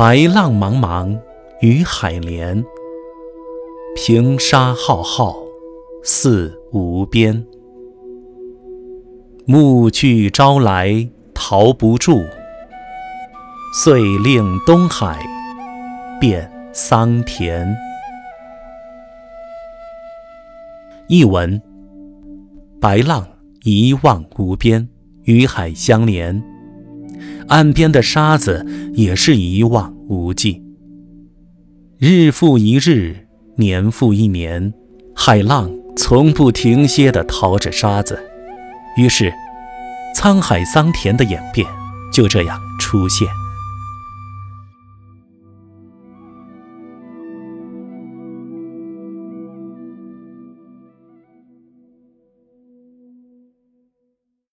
白浪茫茫，与海连。平沙浩浩，似无边。暮去朝来，逃不住。遂令东海变桑田。译文：白浪一望无边，与海相连。岸边的沙子也是一望无际。日复一日，年复一年，海浪从不停歇地淘着沙子，于是，沧海桑田的演变就这样出现。